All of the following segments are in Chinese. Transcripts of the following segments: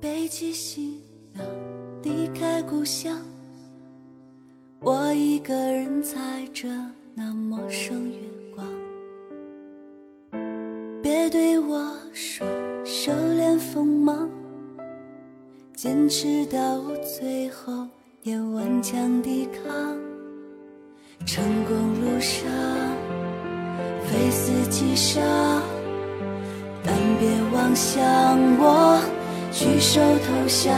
背起行囊，离开故乡，我一个人踩着那陌生月光。别对我说收敛锋芒，坚持到最后也顽强抵抗。成功路上，非死即伤，但别妄想我。举手投降。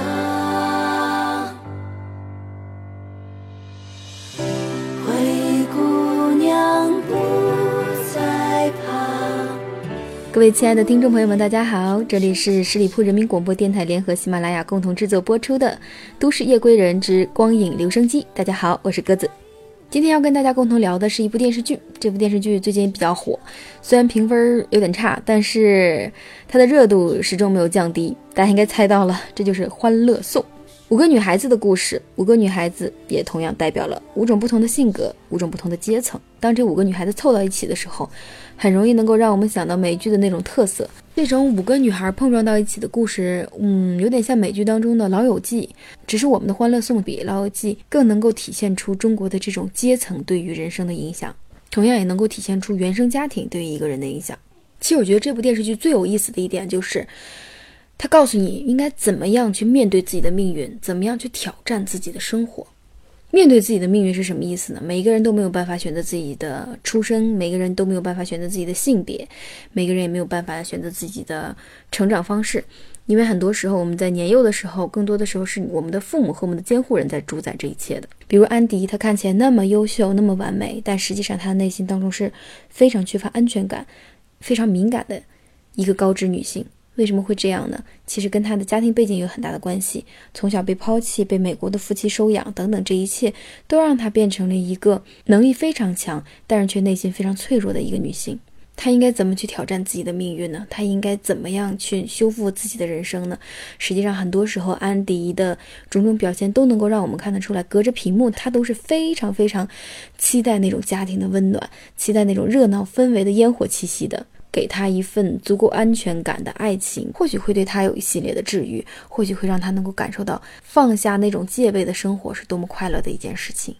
灰姑娘不再怕。各位亲爱的听众朋友们，大家好，这里是十里铺人民广播电台联合喜马拉雅共同制作播出的《都市夜归人之光影留声机》。大家好，我是鸽子。今天要跟大家共同聊的是一部电视剧，这部电视剧最近比较火，虽然评分有点差，但是它的热度始终没有降低。大家应该猜到了，这就是《欢乐颂》。五个女孩子的故事，五个女孩子也同样代表了五种不同的性格，五种不同的阶层。当这五个女孩子凑到一起的时候，很容易能够让我们想到美剧的那种特色。这种五个女孩碰撞到一起的故事，嗯，有点像美剧当中的《老友记》，只是我们的《欢乐颂》比《老友记》更能够体现出中国的这种阶层对于人生的影响，同样也能够体现出原生家庭对于一个人的影响。其实我觉得这部电视剧最有意思的一点就是，它告诉你应该怎么样去面对自己的命运，怎么样去挑战自己的生活。面对自己的命运是什么意思呢？每个人都没有办法选择自己的出生，每个人都没有办法选择自己的性别，每个人也没有办法选择自己的成长方式。因为很多时候，我们在年幼的时候，更多的时候是我们的父母和我们的监护人在主宰这一切的。比如安迪，他看起来那么优秀，那么完美，但实际上他的内心当中是非常缺乏安全感、非常敏感的一个高知女性。为什么会这样呢？其实跟他的家庭背景有很大的关系。从小被抛弃，被美国的夫妻收养，等等，这一切都让她变成了一个能力非常强，但是却内心非常脆弱的一个女性。她应该怎么去挑战自己的命运呢？她应该怎么样去修复自己的人生呢？实际上，很多时候安迪的种种表现都能够让我们看得出来，隔着屏幕，她都是非常非常期待那种家庭的温暖，期待那种热闹氛围的烟火气息的。给他一份足够安全感的爱情，或许会对他有一系列的治愈，或许会让他能够感受到放下那种戒备的生活是多么快乐的一件事情。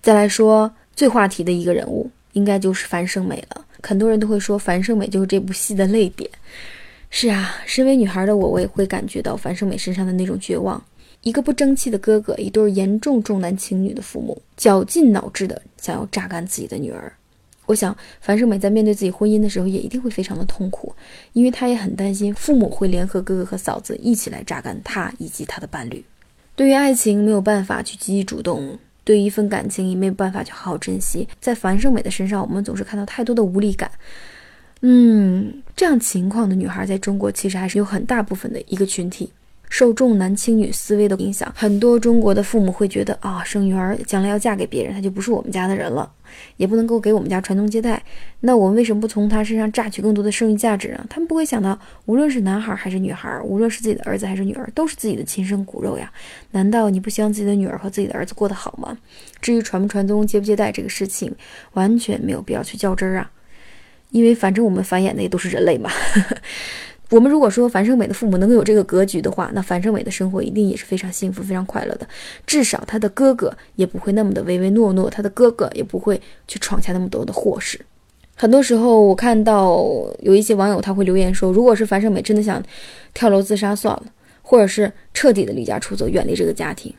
再来说最话题的一个人物，应该就是樊胜美了。很多人都会说樊胜美就是这部戏的泪点。是啊，身为女孩的我，我也会感觉到樊胜美身上的那种绝望。一个不争气的哥哥，一对严重重男轻女的父母，绞尽脑汁的想要榨干自己的女儿。我想，樊胜美在面对自己婚姻的时候，也一定会非常的痛苦，因为她也很担心父母会联合哥哥和嫂子一起来榨干她以及她的伴侣。对于爱情没有办法去积极主动，对于一份感情也没有办法去好好珍惜，在樊胜美的身上，我们总是看到太多的无力感。嗯，这样情况的女孩在中国其实还是有很大部分的一个群体。受重男轻女思维的影响，很多中国的父母会觉得啊，生女儿将来要嫁给别人，她就不是我们家的人了，也不能够给我们家传宗接代。那我们为什么不从她身上榨取更多的生育价值呢？他们不会想到，无论是男孩还是女孩，无论是自己的儿子还是女儿，都是自己的亲生骨肉呀。难道你不希望自己的女儿和自己的儿子过得好吗？至于传不传宗接不接代这个事情，完全没有必要去较真儿啊，因为反正我们繁衍的也都是人类嘛。我们如果说樊胜美的父母能够有这个格局的话，那樊胜美的生活一定也是非常幸福、非常快乐的。至少她的哥哥也不会那么的唯唯诺诺，她的哥哥也不会去闯下那么多的祸事。很多时候，我看到有一些网友他会留言说，如果是樊胜美真的想跳楼自杀算了，或者是彻底的离家出走，远离这个家庭。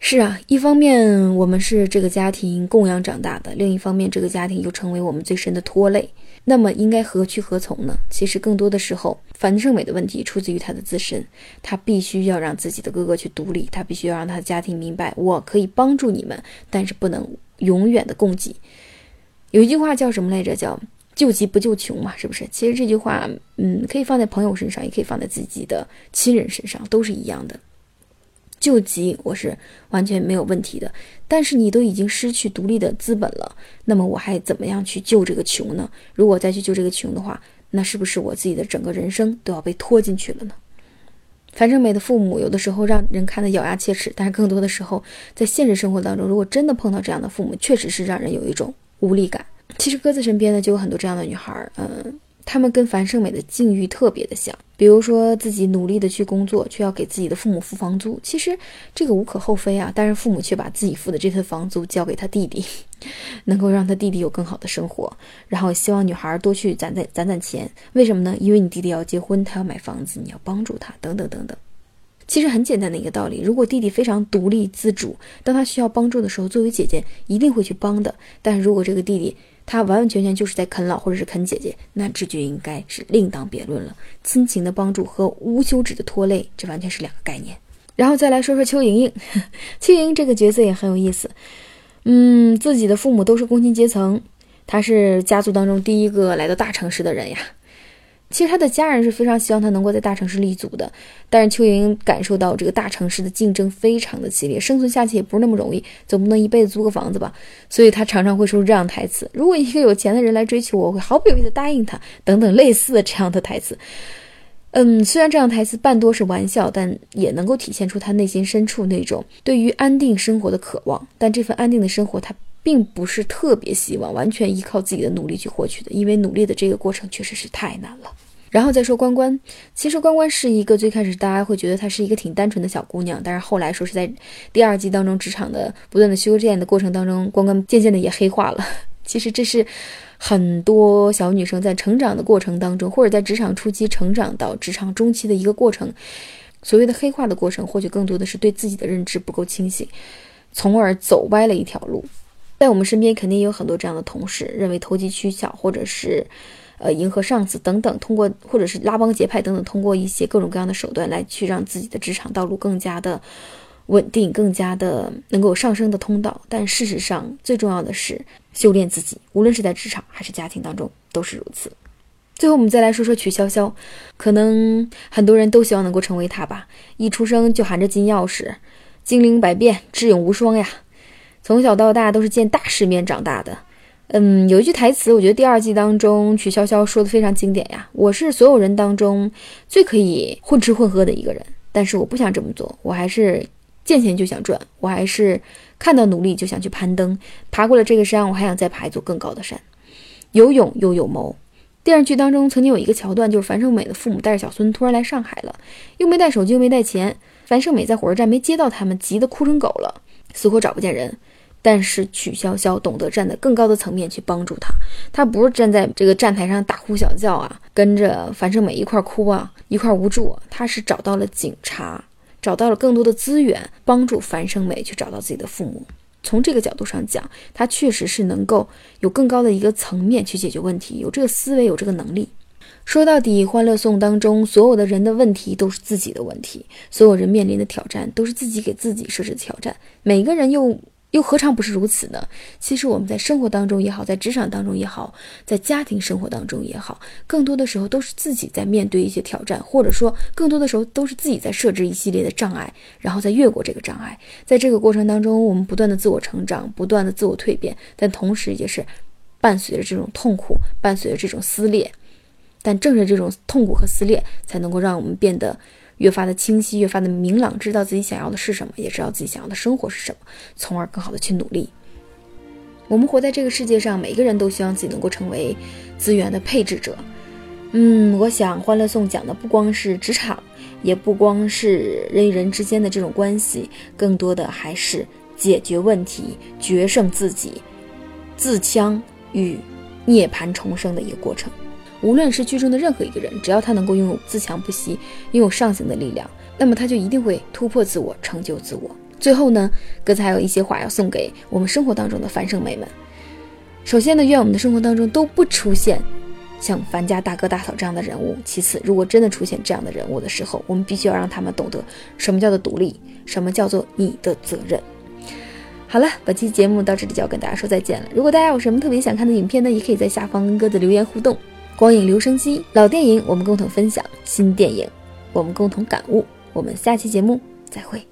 是啊，一方面我们是这个家庭供养长大的，另一方面这个家庭又成为我们最深的拖累。那么应该何去何从呢？其实更多的时候，樊胜美的问题出自于她的自身，她必须要让自己的哥哥去独立，她必须要让她的家庭明白，我可以帮助你们，但是不能永远的供给。有一句话叫什么来着？叫救急不救穷嘛，是不是？其实这句话，嗯，可以放在朋友身上，也可以放在自己的亲人身上，都是一样的。救急我是完全没有问题的，但是你都已经失去独立的资本了，那么我还怎么样去救这个穷呢？如果再去救这个穷的话，那是不是我自己的整个人生都要被拖进去了呢？樊胜美的父母有的时候让人看得咬牙切齿，但是更多的时候，在现实生活当中，如果真的碰到这样的父母，确实是让人有一种无力感。其实鸽子身边呢就有很多这样的女孩，嗯。他们跟樊胜美的境遇特别的像。比如说自己努力的去工作，却要给自己的父母付房租，其实这个无可厚非啊。但是父母却把自己付的这份房租交给他弟弟，能够让他弟弟有更好的生活，然后希望女孩多去攒攒攒攒钱。为什么呢？因为你弟弟要结婚，他要买房子，你要帮助他，等等等等。其实很简单的一个道理，如果弟弟非常独立自主，当他需要帮助的时候，作为姐姐一定会去帮的。但是如果这个弟弟，他完完全全就是在啃老或者是啃姐姐，那这就应该是另当别论了。亲情的帮助和无休止的拖累，这完全是两个概念。然后再来说说邱莹莹，邱莹莹这个角色也很有意思。嗯，自己的父母都是工薪阶层，她是家族当中第一个来到大城市的人呀。其实他的家人是非常希望他能够在大城市立足的，但是邱莹莹感受到这个大城市的竞争非常的激烈，生存下去也不是那么容易，总不能一辈子租个房子吧？所以他常常会说这样台词：“如果一个有钱的人来追求我，我会毫不犹豫的答应他。”等等类似的这样的台词。嗯，虽然这样台词半多是玩笑，但也能够体现出他内心深处那种对于安定生活的渴望。但这份安定的生活，他并不是特别希望完全依靠自己的努力去获取的，因为努力的这个过程确实是太难了。然后再说关关，其实关关是一个最开始大家会觉得她是一个挺单纯的小姑娘，但是后来说是在第二季当中职场的不断的修炼的过程当中，关关渐渐的也黑化了。其实这是很多小女生在成长的过程当中，或者在职场初期成长到职场中期的一个过程。所谓的黑化的过程，或许更多的是对自己的认知不够清醒，从而走歪了一条路。在我们身边肯定有很多这样的同事，认为投机取巧，或者是。呃，迎合上司等等，通过或者是拉帮结派等等，通过一些各种各样的手段来去让自己的职场道路更加的稳定，更加的能够上升的通道。但事实上，最重要的是修炼自己，无论是在职场还是家庭当中都是如此。最后，我们再来说说曲潇潇，可能很多人都希望能够成为她吧。一出生就含着金钥匙，精灵百变，智勇无双呀！从小到大都是见大世面长大的。嗯，有一句台词，我觉得第二季当中曲筱绡说的非常经典呀。我是所有人当中最可以混吃混喝的一个人，但是我不想这么做，我还是见钱就想赚，我还是看到努力就想去攀登，爬过了这个山，我还想再爬一座更高的山。有勇又有谋。电视剧当中曾经有一个桥段，就是樊胜美的父母带着小孙突然来上海了，又没带手机，又没带钱，樊胜美在火车站没接到他们，急得哭成狗了，死活找不见人。但是曲筱绡懂得站在更高的层面去帮助他，他不是站在这个站台上大呼小叫啊，跟着樊胜美一块哭啊，一块无助。他是找到了警察，找到了更多的资源，帮助樊胜美去找到自己的父母。从这个角度上讲，他确实是能够有更高的一个层面去解决问题，有这个思维，有这个能力。说到底，《欢乐颂》当中所有的人的问题都是自己的问题，所有人面临的挑战都是自己给自己设置的挑战，每个人又。又何尝不是如此呢？其实我们在生活当中也好，在职场当中也好，在家庭生活当中也好，更多的时候都是自己在面对一些挑战，或者说更多的时候都是自己在设置一系列的障碍，然后再越过这个障碍。在这个过程当中，我们不断的自我成长，不断的自我蜕变，但同时也是伴随着这种痛苦，伴随着这种撕裂。但正是这种痛苦和撕裂，才能够让我们变得。越发的清晰，越发的明朗，知道自己想要的是什么，也知道自己想要的生活是什么，从而更好的去努力。我们活在这个世界上，每个人都希望自己能够成为资源的配置者。嗯，我想《欢乐颂》讲的不光是职场，也不光是人与人之间的这种关系，更多的还是解决问题、决胜自己、自强与涅槃重生的一个过程。无论是剧中的任何一个人，只要他能够拥有自强不息、拥有上行的力量，那么他就一定会突破自我，成就自我。最后呢，哥子还有一些话要送给我们生活当中的樊胜美们。首先呢，愿我们的生活当中都不出现像樊家大哥大嫂这样的人物。其次，如果真的出现这样的人物的时候，我们必须要让他们懂得什么叫做独立，什么叫做你的责任。好了，本期节目到这里就要跟大家说再见了。如果大家有什么特别想看的影片呢，也可以在下方跟鸽子留言互动。光影留声机，老电影我们共同分享，新电影我们共同感悟。我们下期节目再会。